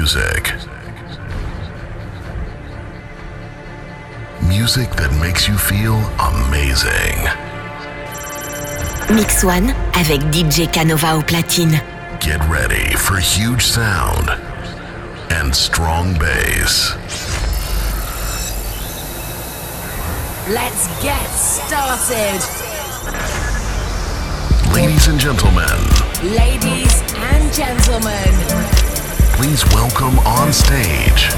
music. Music that makes you feel amazing. Mix One avec DJ Kanova au platine. Get ready for huge sound and strong bass. Let's get started. Ladies and gentlemen, Ladies and gentlemen, please welcome on stage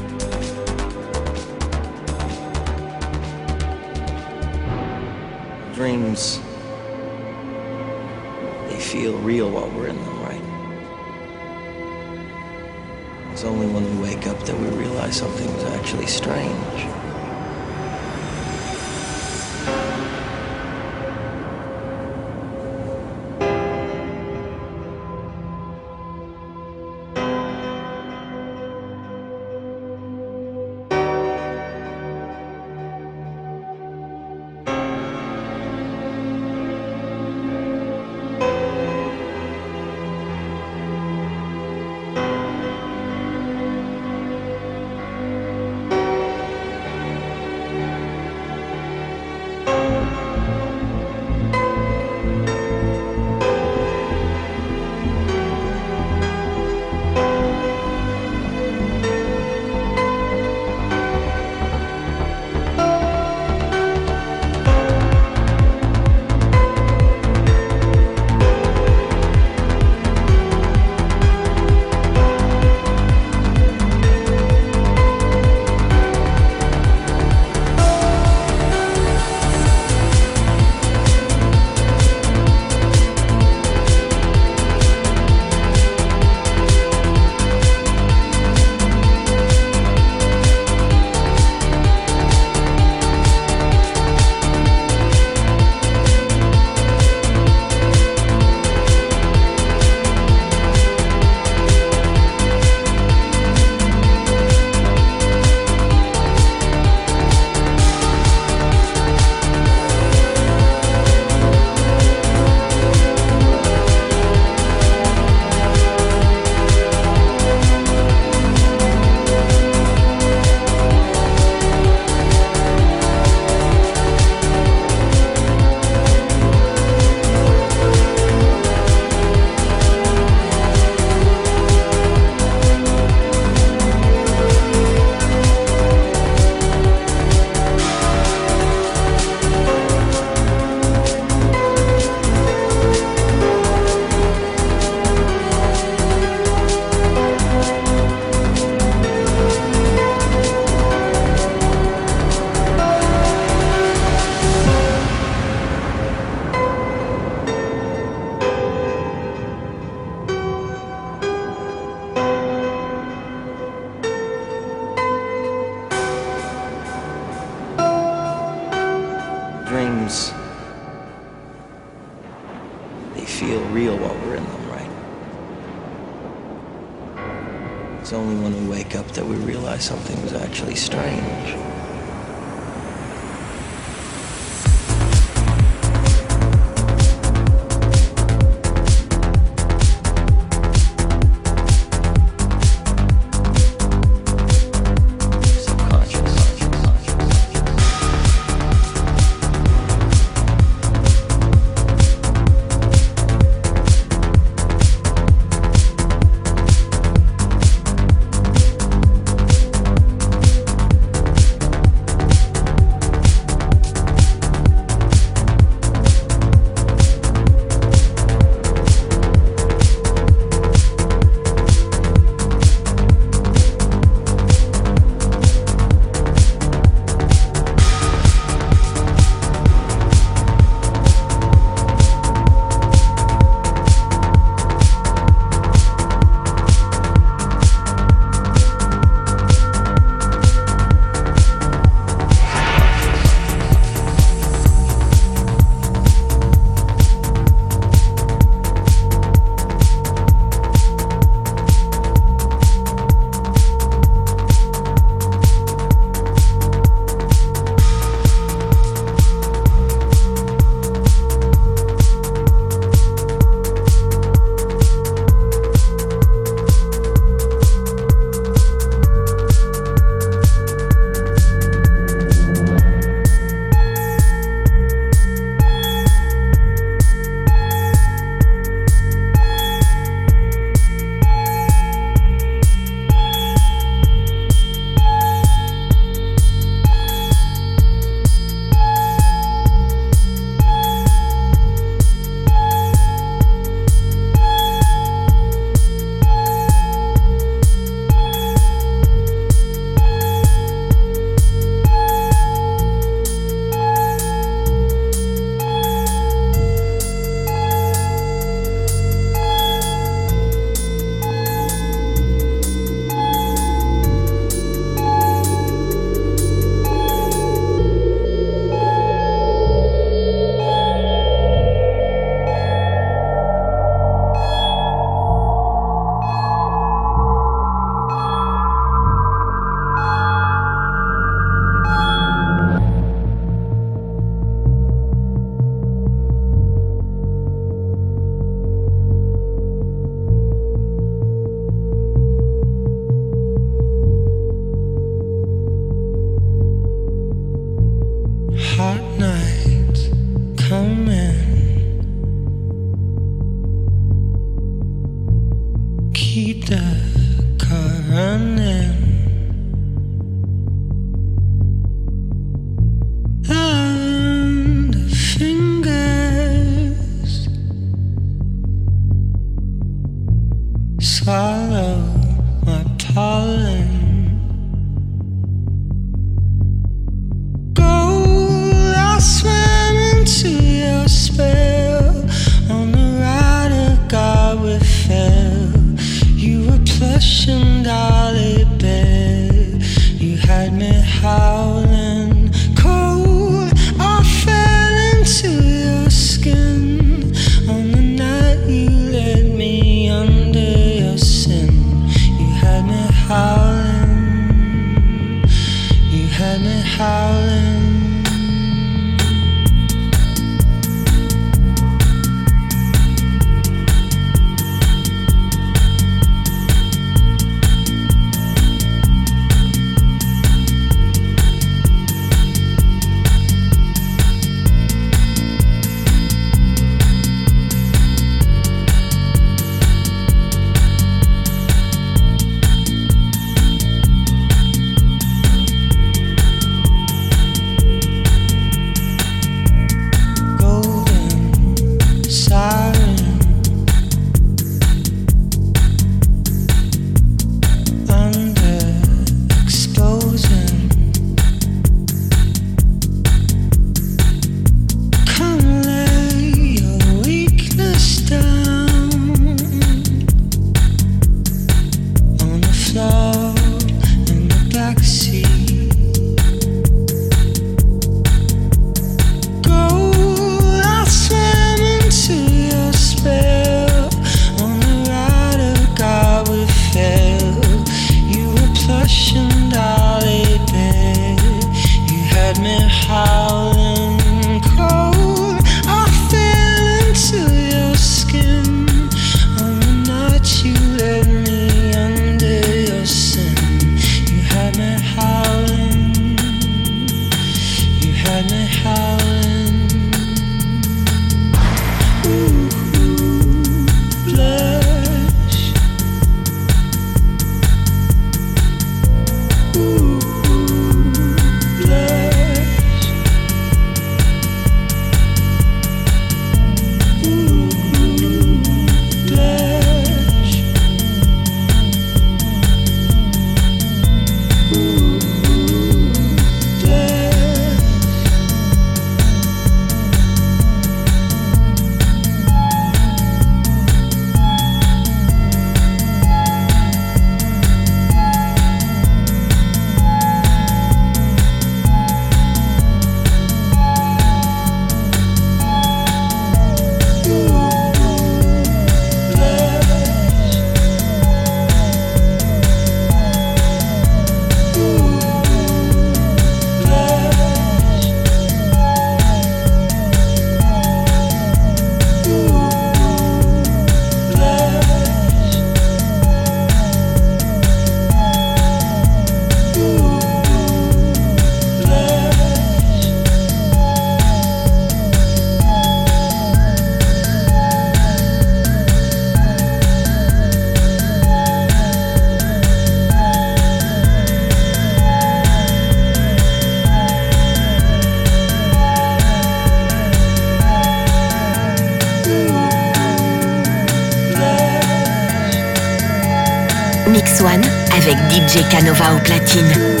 DJ Canova au platine.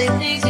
Say things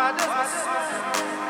Why does